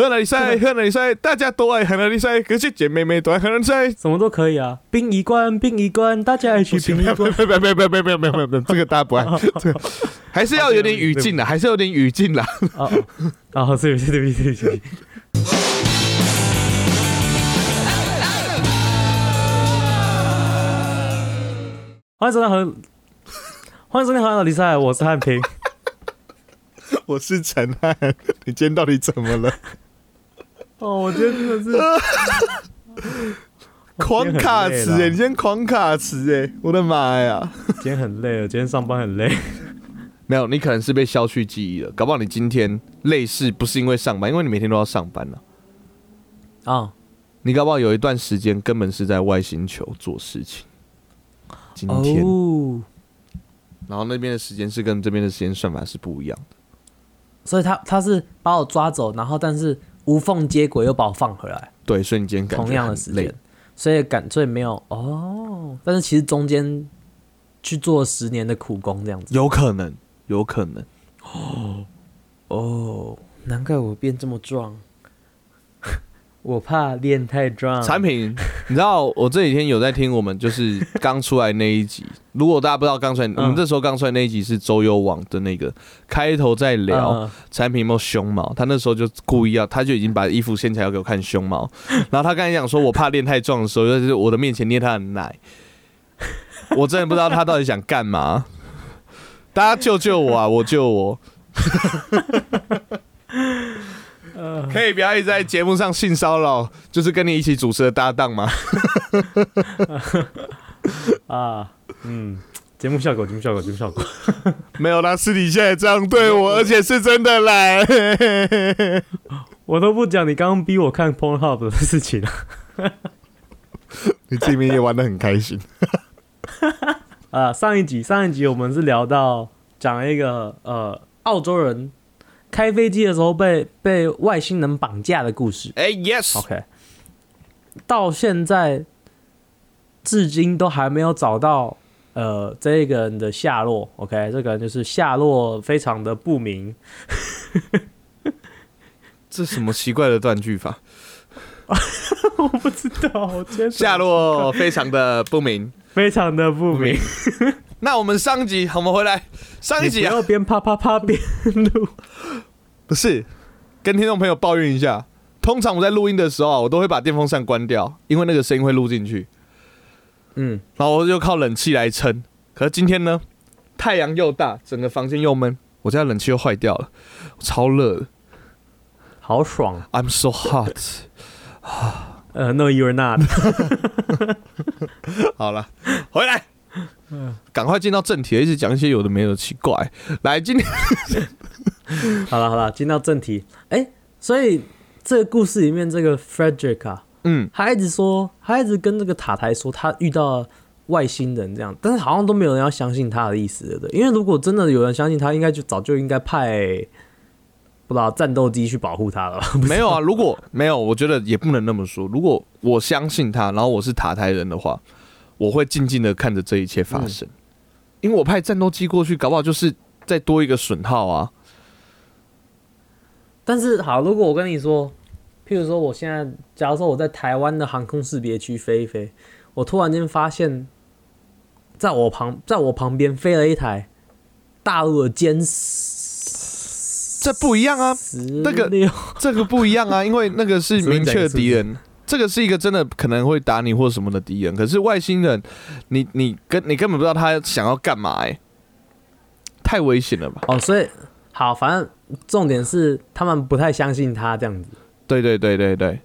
河南赛，河南赛，大家都爱河南赛，哥姐姐妹妹都爱河南赛，什么都可以啊。殡仪馆，殡仪馆，大家爱去殡仪馆。没有没有没有没有没有没有没有，这个大家不爱。还是要有点语境的，还是有点语境的。哦哦，对不起对不起对不起。欢迎收看和欢迎收看《河南比赛》，我是汉平，我是陈汉。你今天到底怎么了？哦，我今天真的是 狂卡词哎！你今天狂卡词哎！我的妈呀！今天很累，了今天上班很累。没有，你可能是被消去记忆了。搞不好你今天累是不是因为上班？因为你每天都要上班呢。啊，你搞不好有一段时间根本是在外星球做事情。今天，然后那边的时间是跟这边的时间算法是不一样的，所以他他是把我抓走，然后但是无缝接轨又把我放回来，对，瞬间同样的时间，所以感所以没有哦，但是其实中间去做十年的苦工这样子，有可能，有可能，哦哦，难怪我变这么壮。我怕练太壮。产品，你知道我这几天有在听我们就是刚出来那一集。如果大家不知道刚出来，我们这时候刚出来那一集是周幽王的那个开头在聊产品有没有胸毛。他那时候就故意要，他就已经把衣服掀起来要给我看胸毛。然后他刚才讲说我怕练太壮的时候，就是我的面前捏他的奶。我真的不知道他到底想干嘛。大家救救我啊！我救我。可以不要一直在节目上性骚扰，就是跟你一起主持的搭档吗？啊，嗯，节目效果，节目效果，节目效果，没有啦，私底下也这样对我，而且是真的来。我都不讲你刚刚逼我看 Pornhub 的事情了。你这边也玩的很开心。啊，上一集，上一集我们是聊到讲一个呃澳洲人。开飞机的时候被被外星人绑架的故事。哎，yes，OK。到现在至今都还没有找到呃这个人的下落。OK，这个人就是下落非常的不明。这什么奇怪的断句法？我不知道。下落非常的不明，非常的不明。那我们上集，我们回来上一集啊，边啪啪啪边录，不是跟听众朋友抱怨一下。通常我在录音的时候啊，我都会把电风扇关掉，因为那个声音会录进去。嗯，然后我就靠冷气来撑。可是今天呢，太阳又大，整个房间又闷，我家冷气又坏掉了，超热的，好爽！I'm so hot 啊。呃，No，you're not。好了，回来。嗯，赶快进到正题，一直讲一些有的没的奇怪。来，今天 好了好了，进到正题。哎，所以这个故事里面这个 Frederick 啊，嗯，他一直说，他一直跟这个塔台说他遇到外星人这样，但是好像都没有人要相信他的意思，对不对？因为如果真的有人相信他，应该就早就应该派不知道战斗机去保护他了。没有啊，如果没有，我觉得也不能那么说。如果我相信他，然后我是塔台人的话。我会静静的看着这一切发生，因为我派战斗机过去，搞不好就是再多一个损耗啊。但是好，如果我跟你说，譬如说，我现在假如说我在台湾的航空识别区飞一飞，我突然间发现，在我旁，在我旁边飞了一台大陆的歼十，这不一样啊，那个这个不一样啊，因为那个是明确的敌人。这个是一个真的可能会打你或什么的敌人，可是外星人，你你跟你根本不知道他想要干嘛哎，太危险了吧？哦，所以好，反正重点是他们不太相信他这样子。对对对对对。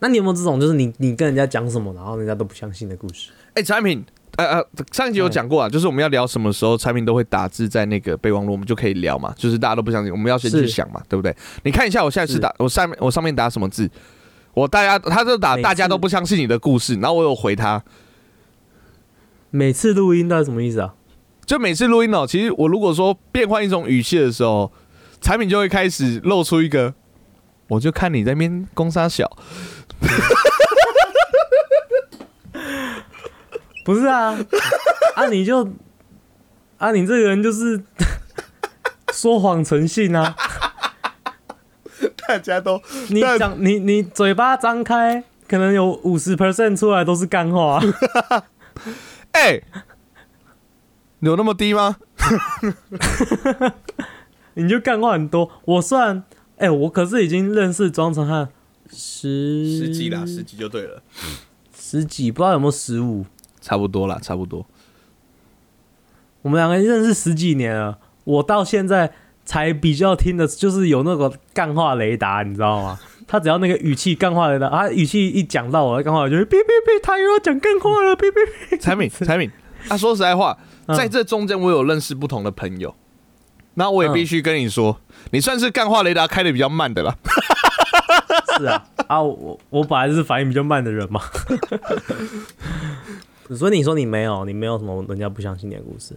那你有没有这种就是你你跟人家讲什么，然后人家都不相信的故事？哎，产品，呃呃，上一集有讲过啊，就是我们要聊什么时候，产品都会打字在那个备忘录，我们就可以聊嘛。就是大家都不相信，我们要先去想嘛，对不对？你看一下我下一次打我上面我上面打什么字。我大家，他就打大家都不相信你的故事，然后我有回他。每次录音到底什么意思啊？就每次录音哦，其实我如果说变换一种语气的时候，产品就会开始露出一个，我就看你在边攻杀小，不是啊，啊你就啊你这个人就是 说谎成性啊，大家都你讲你你嘴巴张开，可能有五十 percent 出来都是干话，哎。有那么低吗？你就干话很多。我算，哎，我可是已经认识庄成汉十十几啦，十几就对了。十几，不知道有没有十五，差不多啦，差不多。我们两个认识十几年了，我到现在才比较听的，就是有那个干话雷达，你知道吗？他只要那个语气干话雷达，他语气一讲到我的干话，我就哔哔哔，他又要讲干话了，哔哔哔。产品，产品。他说实在话。在这中间，我有认识不同的朋友，那我也必须跟你说，你算是干话雷达开的比较慢的了。是啊，啊，我我本来就是反应比较慢的人嘛。所以你说你没有，你没有什么人家不相信你的故事，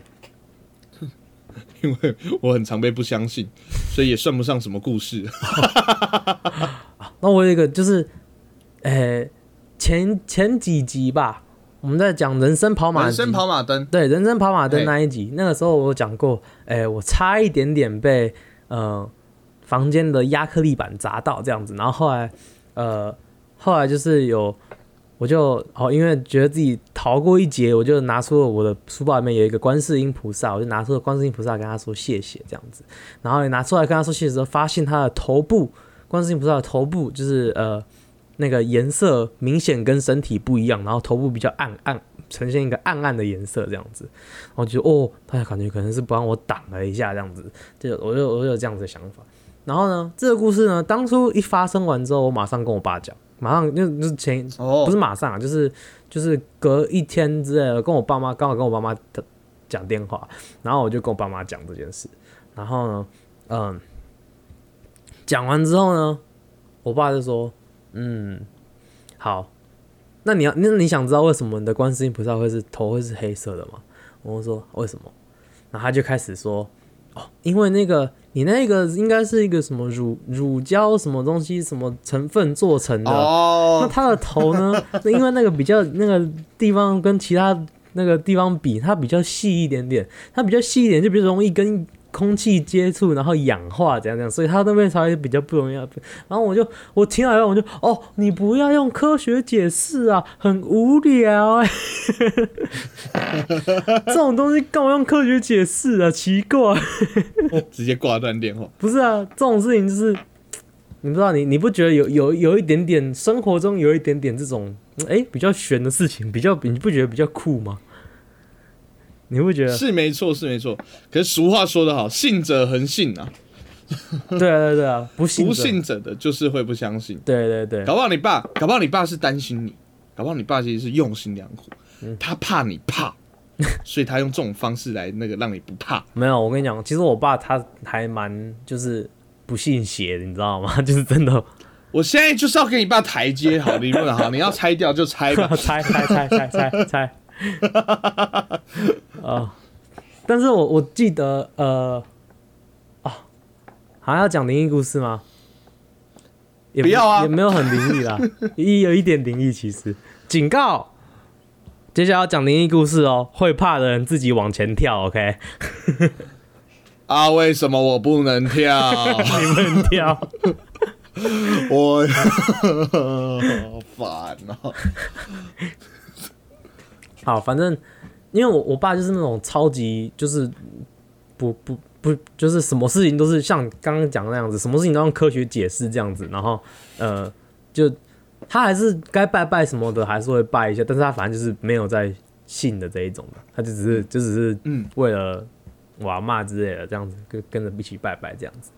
因为我很常被不相信，所以也算不上什么故事。那我有一个就是，呃，前前几集吧。我们在讲人生跑马，人生跑马灯，对，人生跑马灯那一集，那个时候我讲过，哎，我差一点点被呃房间的亚克力板砸到这样子，然后后来呃后来就是有我就哦，因为觉得自己逃过一劫，我就拿出了我的书包里面有一个观世音菩萨，我就拿出了观世音菩萨跟他说谢谢这样子，然后拿出来跟他说谢谢时候，发现他的头部，观世音菩萨的头部就是呃。那个颜色明显跟身体不一样，然后头部比较暗暗，呈现一个暗暗的颜色这样子，我就哦，他感觉可能是不让我挡了一下这样子，就我就我就有这样子的想法。然后呢，这个故事呢，当初一发生完之后，我马上跟我爸讲，马上就就前哦不是马上啊，就是就是隔一天之类的，跟我爸妈刚好跟我爸妈讲电话，然后我就跟我爸妈讲这件事，然后呢，嗯，讲完之后呢，我爸就说。嗯，好，那你要那你想知道为什么你的观世音菩萨会是头会是黑色的吗？我说为什么？然后他就开始说，哦，因为那个你那个应该是一个什么乳乳胶什么东西什么成分做成的，那它的头呢？因为那个比较那个地方跟其他那个地方比，它比较细一点点，它比较细一点就比较容易跟。空气接触，然后氧化，怎样怎样，所以它那边才会比较不容易。然后我就我听了以后，我就哦，你不要用科学解释啊，很无聊哎。这种东西干嘛用科学解释啊？奇怪。直接挂断电话。不是啊，这种事情就是你不知道，你你不觉得有有有一点点生活中有一点点这种哎比较悬的事情，比较你不觉得比较酷吗？你会觉得是没错，是没错。可是俗话说得好，信者恒信啊。对啊，对啊，不信不信者的就是会不相信。对对对，搞不好你爸，搞不好你爸是担心你，搞不好你爸其实是用心良苦，他怕你怕，所以他用这种方式来那个让你不怕。没有，我跟你讲，其实我爸他还蛮就是不信邪的，你知道吗？就是真的。我现在就是要给你爸台阶，好理论好，你要拆掉就拆吧，拆拆拆拆拆拆。啊！但是我我记得，呃，啊，还要讲灵异故事吗？也不要啊，也没有很灵异啦，一有一点灵异。其实，警告，接下来要讲灵异故事哦，会怕的人自己往前跳，OK？啊，为什么我不能跳？你们跳，我好烦哦。好，反正因为我我爸就是那种超级就是不不不就是什么事情都是像刚刚讲的那样子，什么事情都用科学解释这样子，然后呃就他还是该拜拜什么的还是会拜一下，但是他反正就是没有在信的这一种的，他就只是就只是嗯。为了我阿妈之类的这样子跟跟着一起拜拜这样子，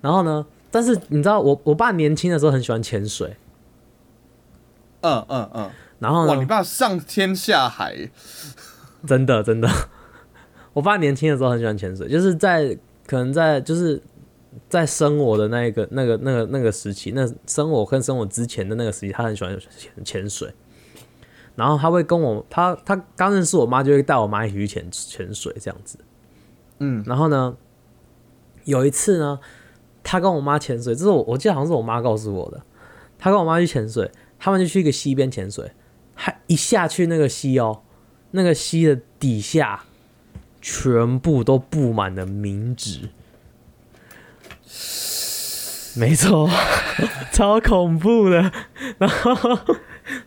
然后呢，但是你知道我我爸年轻的时候很喜欢潜水，嗯嗯嗯。然后哇，你爸上天下海，真的真的。我爸年轻的时候很喜欢潜水，就是在可能在就是在生我的那一个那个那个那个时期，那生我跟生我之前的那个时期，他很喜欢潜潜水。然后他会跟我他他刚认识我妈，就会带我妈一起去潜潜水这样子。嗯，然后呢，有一次呢，他跟我妈潜水，这是我我记得好像是我妈告诉我的。他跟我妈去潜水，他们就去一个溪边潜水，还一下去那个溪哦，那个溪的底下全部都布满了冥纸。没错，超恐怖的。然后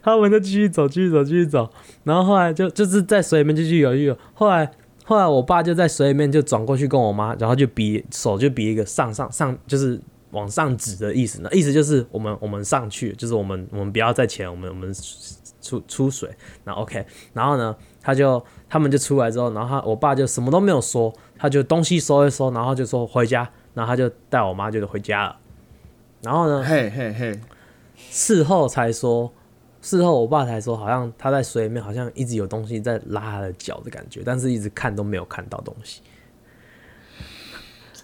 他们就继续走，继续走，继续走。然后后来就就是在水里面继续游，游。后来后来我爸就在水里面就转过去跟我妈，然后就比手就比一个上上上，就是往上指的意思呢。意思就是我们我们上去，就是我们我们不要再潜，我们我们出出水。那 OK，然后呢，他就他们就出来之后，然后他我爸就什么都没有说，他就东西收一收，然后就说回家，然后他就带我妈就回家了。然后呢？嘿嘿嘿！事后才说，事后我爸才说，好像他在水里面，好像一直有东西在拉他的脚的感觉，但是一直看都没有看到东西。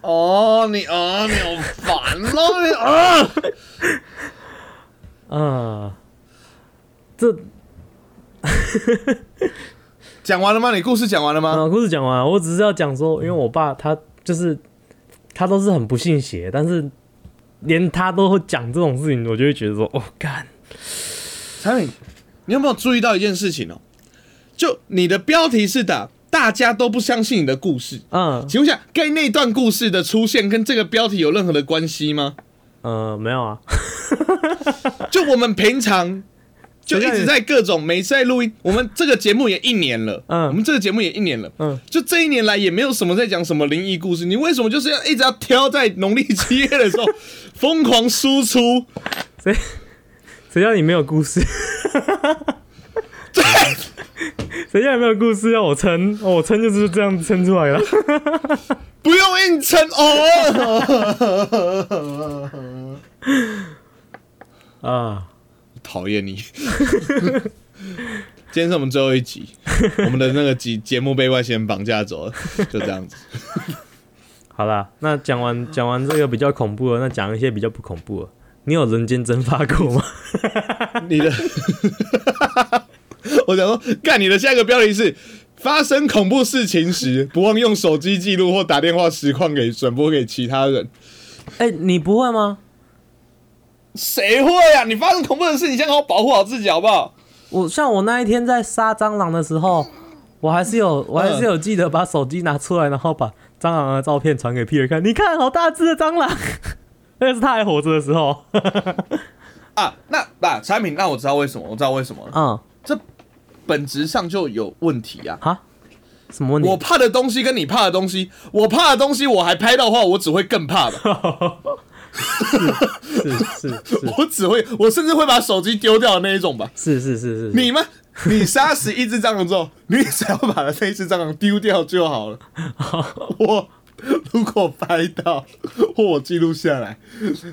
哦，你啊，你好烦哦，你啊！啊，这讲完了吗？你故事讲完了吗？故事讲完，我只是要讲说，因为我爸他就是他都是很不信邪，但是。连他都会讲这种事情，我就会觉得说，哦，干，产品，你有没有注意到一件事情哦？就你的标题是打大家都不相信你的故事，嗯，请问一下，该那段故事的出现跟这个标题有任何的关系吗？呃，没有啊，就我们平常。就一直在各种每次在录音，我们这个节目也一年了，嗯，我们这个节目也一年了，嗯，就这一年来也没有什么在讲什么灵异故事，你为什么就是要一直要挑在农历七月的时候疯狂输出？谁谁叫你没有故事？对，谁家有没有故事要我撑？我撑就是这样撑出来了，不用硬撑哦。啊。讨厌你！今天是我们最后一集，我们的那个节节目被外星人绑架走了，就这样子。好啦，那讲完讲完这个比较恐怖的，那讲一些比较不恐怖的。你有人间蒸发过吗？你的，我想说，干你的下一个标题是：发生恐怖事情时，不忘用手机记录或打电话实况给转播给其他人。哎，你不会吗？谁会啊？你发生恐怖的事，你先好好保护好自己，好不好？我像我那一天在杀蟑螂的时候，我还是有，我还是有记得把手机拿出来，然后把蟑螂的照片传给 Peter 看。你看，好大只的蟑螂，那是他还活着的时候。啊，那那产品，那我知道为什么，我知道为什么了。嗯，这本质上就有问题呀。哈？什么问题？我怕的东西跟你怕的东西，我怕的东西我还拍到的话，我只会更怕的。是是是，我只会，我甚至会把手机丢掉的那一种吧。是是是是，你们，你杀死一只蟑螂之后，你只要把那一只蟑螂丢掉就好了。我如果拍到或我记录下来，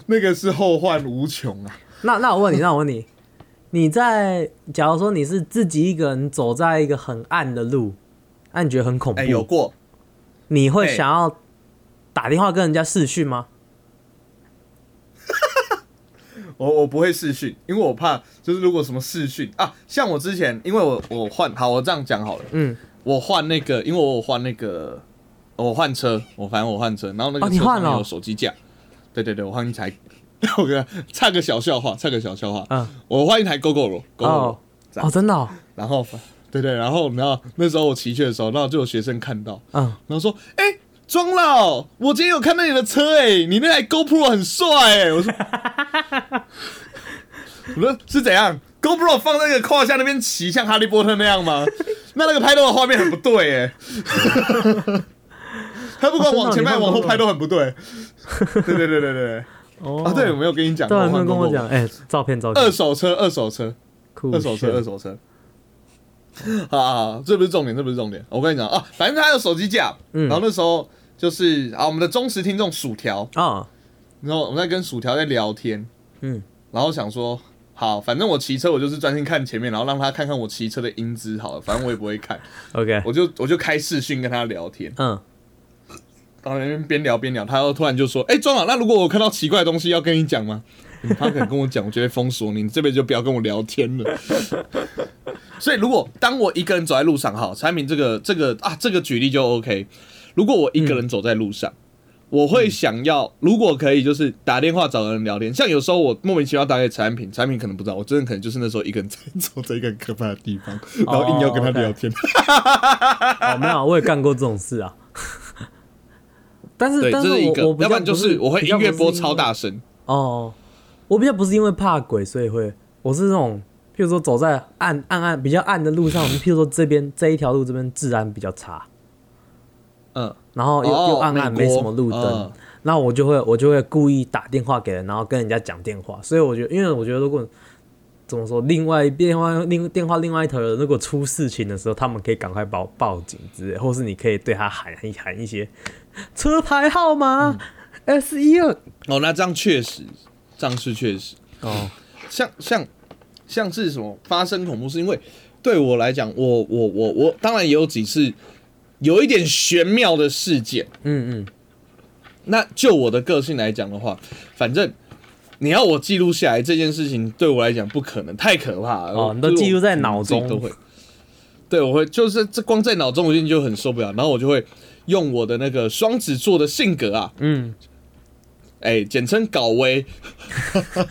那个是后患无穷啊。那那我问你，那我问你，你在假如说你是自己一个人走在一个很暗的路，那你觉得很恐怖？有过？你会想要打电话跟人家视讯吗？我我不会试训，因为我怕就是如果什么试训啊，像我之前，因为我我换好，我这样讲好了，嗯，我换那个，因为我换那个，我换车，我反正我换车，然后那个车上面有手机架，对对对，我换一台，我跟插个小笑话，唱个小笑话，嗯，我换一台 GoGo 哦，哦，真的，然后对对，然后然后那时候我骑去的时候，然后就有学生看到，嗯，然后说，哎。庄老，我今天有看到你的车哎，你那台 GoPro 很帅哎，我说，我说是怎样？GoPro 放那个胯下那边骑，像哈利波特那样吗？那那个拍到的画面很不对哎，他不管往前拍往后拍都很不对，对对对对对，哦。啊对，我没有跟你讲，对，没有跟我讲，哎，照片照片，二手车二手车，二手车二手车。啊，这不是重点，这不是重点。我跟你讲啊，反正他有手机架，然后那时候就是啊，我们的忠实听众薯条。啊，然后我们在跟薯条在聊天，嗯，然后想说，好，反正我骑车我就是专心看前面，然后让他看看我骑车的英姿，好了，反正我也不会看。OK，我就我就开视讯跟他聊天，嗯，然后边边聊边聊，他又突然就说，哎，庄老，那如果我看到奇怪的东西要跟你讲吗？他可能跟我讲，我就会封锁你，你这边就不要跟我聊天了。所以，如果当我一个人走在路上，哈，产品这个这个啊，这个举例就 OK。如果我一个人走在路上，我会想要，如果可以，就是打电话找人聊天。像有时候我莫名其妙打给产品，产品可能不知道，我真的可能就是那时候一个人在 走在一个很可怕的地方，然后硬要跟他聊天。哦，没有，我也干过这种事啊。但是，但是我我要不然就是我会音乐播超大声。哦，我比较不是因为怕鬼，所以会，我是那种，譬如说走在暗暗暗比较暗的路上，譬如说这边这一条路这边治安比较差。嗯，然后又又暗暗没什么路灯，那我就会我就会故意打电话给人，然后跟人家讲电话。所以我觉得，因为我觉得如果怎么说，另外电话另电话另外一头人如果出事情的时候，他们可以赶快报报警之类，或是你可以对他喊一喊一些车牌号码 S 一二。哦，那这样确实，这样是确实哦。像像像是什么发生恐怖是，因为对我来讲，我我我我当然也有几次。有一点玄妙的事件，嗯嗯，那就我的个性来讲的话，反正你要我记录下来这件事情，对我来讲不可能，太可怕了。哦，你都记录在脑中都会，对，我会就是这光在脑中我就就很受不了，然后我就会用我的那个双子座的性格啊，嗯，哎，简称搞威，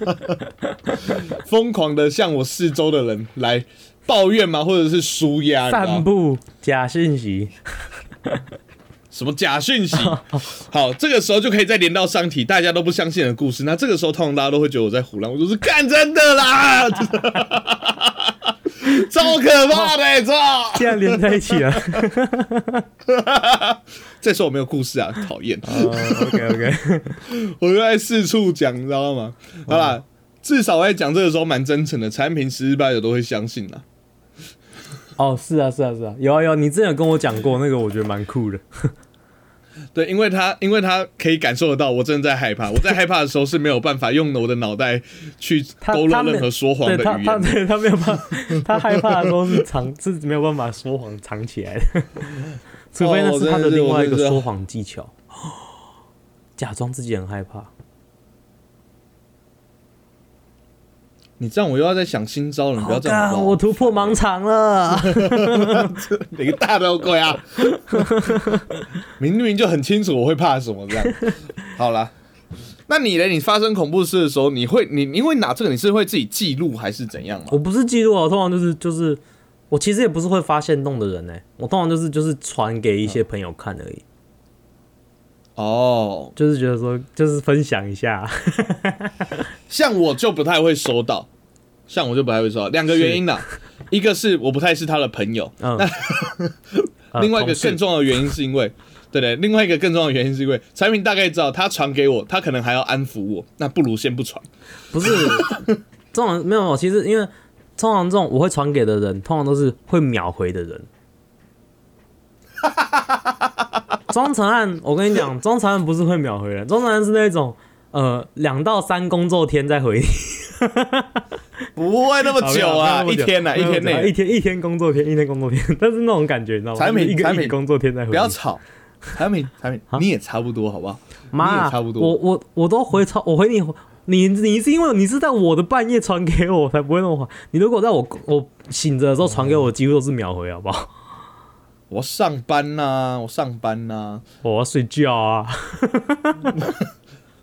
疯狂的向我四周的人来。抱怨嘛？或者是舒压？散布假讯息？什么假讯息？好，这个时候就可以再连到上体，大家都不相信的故事。那这个时候，通常大家都会觉得我在胡乱。我就是干真的啦，超可怕的，操！竟然连在一起了。再说我没有故事啊，讨厌。OK OK，我就在四处讲，你知道吗？好了，至少在讲这个时候蛮真诚的，产品十之八九都会相信啦。哦，是啊，是啊，是啊，有啊有，你之前有跟我讲过那个，我觉得蛮酷的。对，因为他，因为他可以感受得到我真的在害怕。我在 害怕的时候是没有办法用我的脑袋去勾勒任何说谎的语言。他他他没有办法，他害怕的时候是藏是没有办法说谎藏起来的，除非那是他的另外一个说谎技巧，假装自己很害怕。你这样我又要在想新招了，你不要这样。我突破盲场了，哪个大头鬼啊？明明就很清楚我会怕什么这样。好了，那你呢？你发生恐怖事的时候，你会你因为拿这个你是会自己记录还是怎样我不是记录啊，我通常就是就是我其实也不是会发现弄的人呢，我通常就是就是传给一些朋友看而已。哦，就是觉得说，就是分享一下。像我就不太会收到，像我就不太会收到。两个原因呢，一个是我不太是他的朋友，那另外一个更重要的原因是因为，对对，另外一个更重要的原因是因为产品大概知道他传给我，他可能还要安抚我，那不如先不传。不是，通常没有，其实因为通常这种我会传给的人，通常都是会秒回的人。装成案，我跟你讲，装成案不是会秒回来，装成案是那种，呃，两到三工作天再回你，不会那么久啊，一天呢，一天内，一天一天工作天，一天工作天，但是那种感觉，你知道吗？产品产品工作天再回，不要吵，产品产品，你也差不多，好不好？妈，差不多，我我我都回超，我回你，你你是因为你是在我的半夜传给我，才不会那么快。你如果在我我醒着的时候传给我，几乎都是秒回，好不好？我上班呐，我上班呐，我要睡觉啊！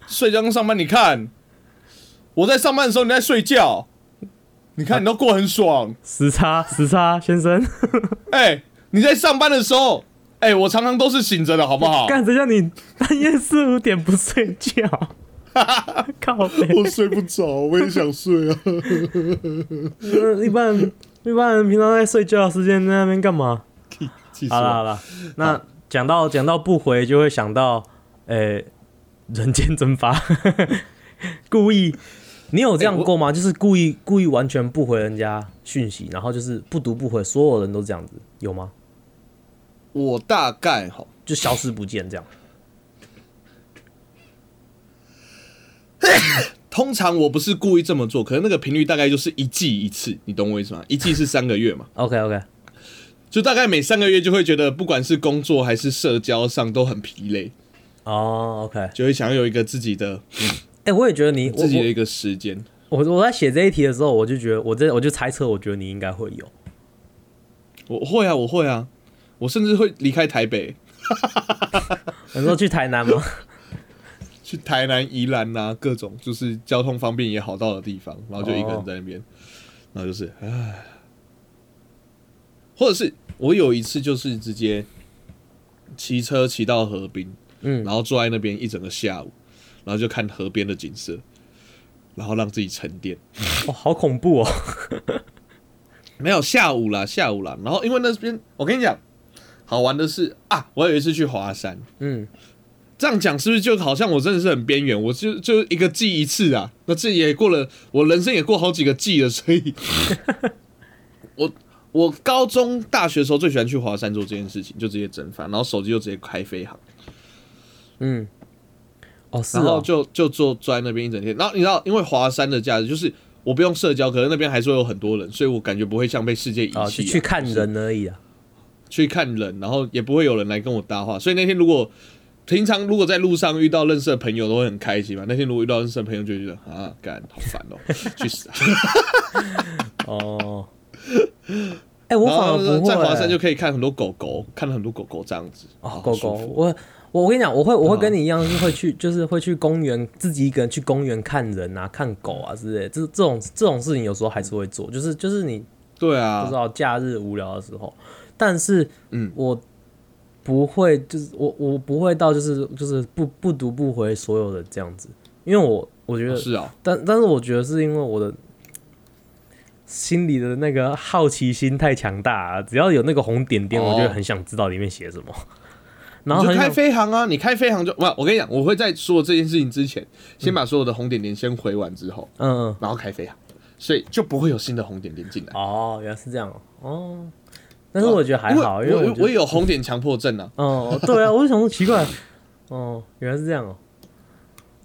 睡觉跟上班，你看我在上班的时候你在睡觉，你看你都过很爽。时差时差先生，哎，你在上班的时候，哎，我常常都是醒着的，好不好？干谁叫你半夜四五点不睡觉？靠！我睡不着，我也想睡啊。一般一般人平常在睡觉时间在那边干嘛？好了好了，那讲到讲到不回，就会想到，诶，人间蒸发，故意，你有这样过吗？就是故意故意完全不回人家讯息，然后就是不读不回，所有人都这样子，有吗？我大概哈，就消失不见这样。通常我不是故意这么做，可能那个频率大概就是一季一次，你懂我意思吗？一季是三个月嘛？OK OK。就大概每三个月就会觉得，不管是工作还是社交上都很疲累。哦，OK，就会想要有一个自己的哎，我也觉得你自己的一个时间。我我在写这一题的时候，我就觉得，我这我就猜测，我觉得你应该会有。我会啊，我会啊，我甚至会离开台北。你说去台南吗？去台南、宜兰呐，各种就是交通方便也好到的地方，然后就一个人在那边，然后就是唉，或者是我有一次就是直接骑车骑到河滨，嗯，然后坐在那边一整个下午，然后就看河边的景色。然后让自己沉淀，哇，好恐怖哦！没有下午啦，下午啦。然后因为那边，我跟你讲，好玩的是啊，我有一次去华山，嗯，这样讲是不是就好像我真的是很边缘？我就就一个季一次啊，那这也过了，我人生也过好几个季了，所以，我我高中、大学的时候最喜欢去华山做这件事情，就直接蒸饭，然后手机就直接开飞航，嗯。哦，然后就就坐坐在那边一整天，然后你知道，因为华山的价值就是我不用社交，可能那边还是会有很多人，所以我感觉不会像被世界遗弃。去看人而已啊，去看人，然后也不会有人来跟我搭话。所以那天如果平常如果在路上遇到认识的朋友，都会很开心嘛。那天如果遇到认识的朋友，就觉得啊，干好烦哦，去死！哦，哎，我反而在华山就可以看很多狗狗，看了很多狗狗这样子哦，狗狗我。我我跟你讲，我会我会跟你一样，是会去，就是会去公园，自己一个人去公园看人啊，看狗啊之类。这这种这种事情有时候还是会做，就是就是你对啊，不知道假日无聊的时候。但是，嗯，我不会，就是我我不会到就是就是不不读不回所有的这样子，因为我我觉得是啊，但但是我觉得是因为我的心里的那个好奇心太强大，啊只要有那个红点点，我就很想知道里面写什么。然后开飞航啊！你开飞航就不，我跟你讲，我会在说这件事情之前，先把所有的红点点先回完之后，嗯，然后开飞航，所以就不会有新的红点点进来。哦，原来是这样哦。但是我觉得还好，因为我我有红点强迫症啊。哦，对啊，我就想说奇怪，哦，原来是这样哦。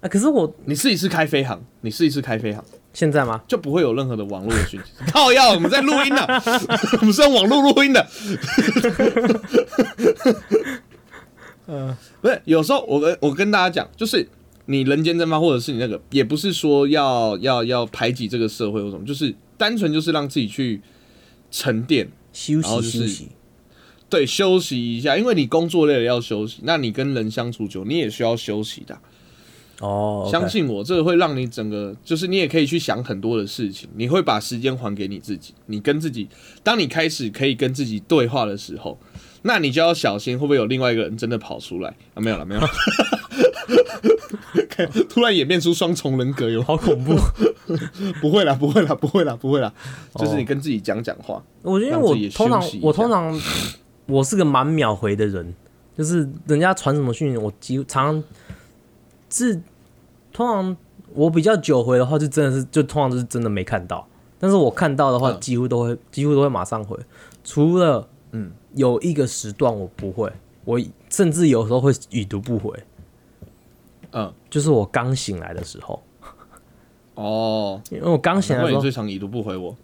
啊，可是我你试一次开飞航，你试一次开飞航，现在吗？就不会有任何的网络的讯息。靠要我们在录音呢，我们是用网络录音的。嗯，不是，有时候我跟我跟大家讲，就是你人间蒸发，或者是你那个，也不是说要要要排挤这个社会或什么，就是单纯就是让自己去沉淀休息休息，对，休息一下，因为你工作累了要休息，那你跟人相处久，你也需要休息的。哦，相信我，这个会让你整个，就是你也可以去想很多的事情，你会把时间还给你自己，你跟自己，当你开始可以跟自己对话的时候。那你就要小心，会不会有另外一个人真的跑出来啊？没有了，没有了。突然演变出双重人格，有好恐怖。不会啦，不会啦，不会啦，不会啦。就是你跟自己讲讲话。我觉得我通常我通常我是个蛮秒回的人，就是人家传什么讯息，我几常是通常我比较久回的话，就真的是就通常都是真的没看到。但是我看到的话，几乎都会几乎都会马上回，除了嗯。有一个时段我不会，我甚至有时候会已读不回。嗯，就是我刚醒来的时候。哦，因为我刚醒来的时候，最常已读不回我。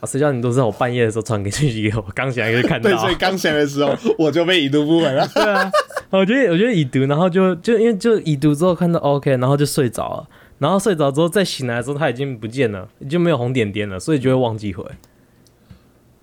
啊，谁叫你都知道我半夜的时候传给讯息给我，刚醒来就看到。对，所以刚醒来的时候我就被已读不回了。对啊，我觉得我觉得已读，然后就就因为就已读之后看到 OK，然后就睡着了，然后睡着之后再醒来的时候他已经不见了，已经没有红点点了，所以就会忘记回。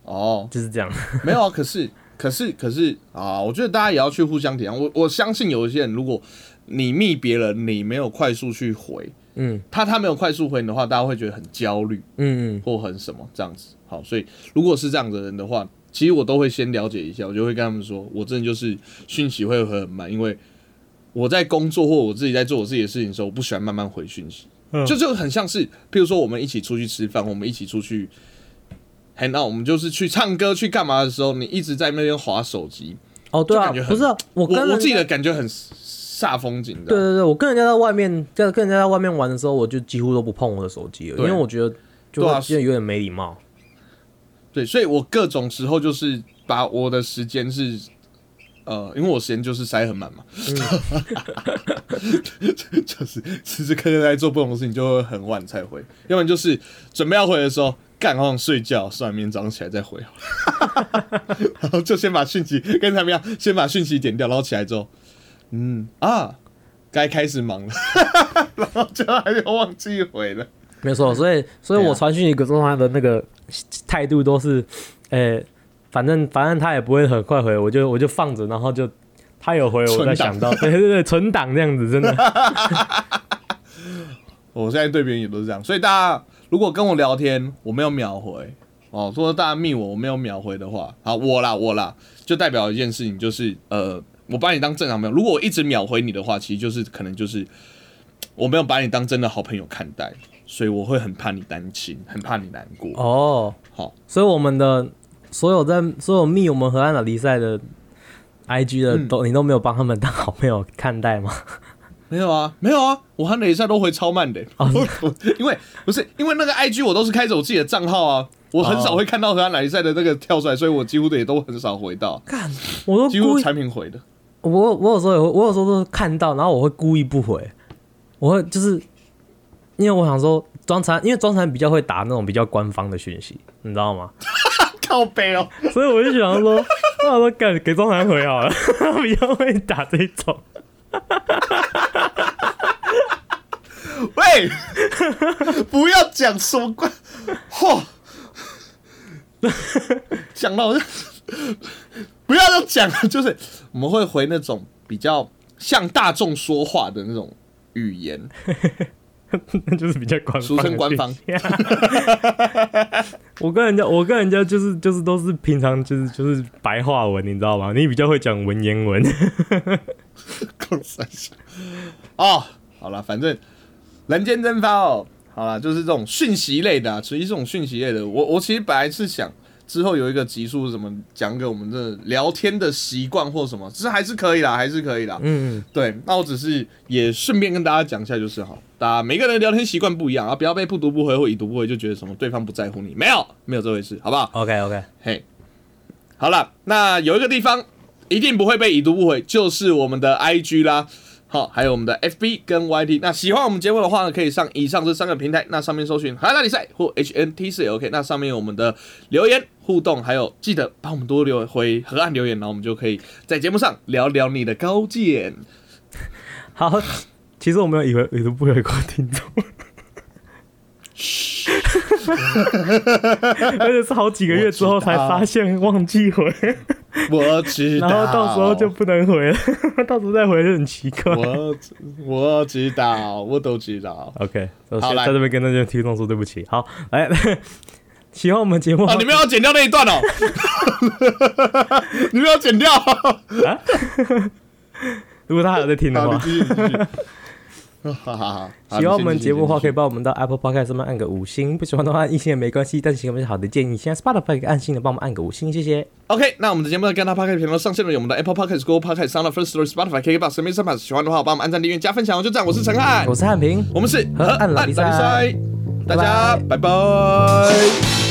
哦，就是这样。没有啊，可是，可是，可是啊，我觉得大家也要去互相体谅。我我相信有一些人，如果你密别人，你没有快速去回，嗯，他他没有快速回你的话，大家会觉得很焦虑，嗯嗯，或很什么这样子。好，所以如果是这样的人的话，其实我都会先了解一下，我就会跟他们说，我真的就是讯息会很慢，因为我在工作或我自己在做我自己的事情的时候，我不喜欢慢慢回讯息，就就很像是，譬如说我们一起出去吃饭，我们一起出去。嘿，那我们就是去唱歌去干嘛的时候，你一直在那边划手机哦，对啊，不是我跟我自己的感觉很煞风景的。对对对，我跟人家在外面在跟人家在外面玩的时候，我就几乎都不碰我的手机了，因为我觉得就有点没礼貌。对，所以我各种时候就是把我的时间是呃，因为我时间就是塞很满嘛，就是时时刻刻在做不同的事情，就会很晚才回，要不然就是准备要回的时候。干好想睡觉，算了，明天早上起来再回。然后就先把讯息跟他们一样，先把讯息点掉，然后起来之后，嗯啊，该开始忙了，然后就还有忘记回了。没错，所以所以我传讯一个中他的那个态度都是，诶，反正反正他也不会很快回，我就我就放着，然后就他有回，我再想到，对对对，存档这样子，真的。我现在对别人也都是这样，所以大家如果跟我聊天，我没有秒回哦，说大家密我，我没有秒回的话，好，我啦我啦，就代表一件事情，就是呃，我把你当正常朋友。如果我一直秒回你的话，其实就是可能就是我没有把你当真的好朋友看待。所以我会很怕你担心，很怕你难过哦。好，所以我们的所有在所有密我们河岸的离赛的 IG 的都你都没有帮他们当好朋友看待吗？没有啊，没有啊，我和雷赛都回超慢的。哦，因为不是因为那个 IG 我都是开着我自己的账号啊，我很少会看到河岸雷赛的那个跳出来，所以我几乎的也都很少回到。看，我都几乎产品回的。我我有时候我有时候都看到，然后我会故意不回，我会就是。因为我想说，庄残，因为庄残比较会打那种比较官方的讯息，你知道吗？靠背哦，所以我就想说，我想说，给给庄残回好了，比较会打这种。喂，不要讲什么官，嚯！讲到不要要讲，就是我们会回那种比较向大众说话的那种语言。那就是比较官方，俗称官方。我跟人家，我跟人家就是就是都是平常就是就是白话文，你知道吗？你比较会讲文言文。更三小哦，好了，反正人间蒸发哦，好了，就是这种讯息类的，属于这种讯息类的。我我其实本来是想。之后有一个集数，什么讲给我们的聊天的习惯或什么，其实还是可以啦，还是可以啦。嗯，对。那我只是也顺便跟大家讲一下，就是哈，大家每个人聊天习惯不一样啊，不要被不读不回或已读不回就觉得什么对方不在乎你，没有，没有这回事，好不好？OK OK，嘿，好了，那有一个地方一定不会被已读不回，就是我们的 IG 啦。好，还有我们的 FB 跟 YT。那喜欢我们节目的话呢，可以上以上这三个平台。那上面搜寻“海大比赛”或 HNT 4 OK。那上面有我们的留言互动，还有记得帮我们多留回河岸留言，然后我们就可以在节目上聊聊你的高见。好，其实我没有以为你都不会过听众。而且是好几个月之后才发现忘记回，我知道，然后到时候就不能回了，到时候再回就很奇怪。我我知道，我都知道。OK，好，来在这边跟大家听众说对不起。好，来，喜欢我们节目啊，你们要剪掉那一段哦，你们要剪掉啊？如果他还在听的话。好好好，喜欢我们节目的话，可以帮我们到 Apple Podcast 上面按个五星；不喜欢的话，一星也没关系。但是喜欢是好的建议，现在 Spotify 按星的帮我们按个五星，谢谢。OK，那我们的节目在跟他 Podcast 频道上线了，有我们的 Apple Podcast、Google Podcast、Sound First Story、Spotify，可以把神秘三把喜欢的话，帮我们按赞、订阅、加分享我。就这样，我是陈汉，我是汉平，我们是和按拉比赛，大家拜拜。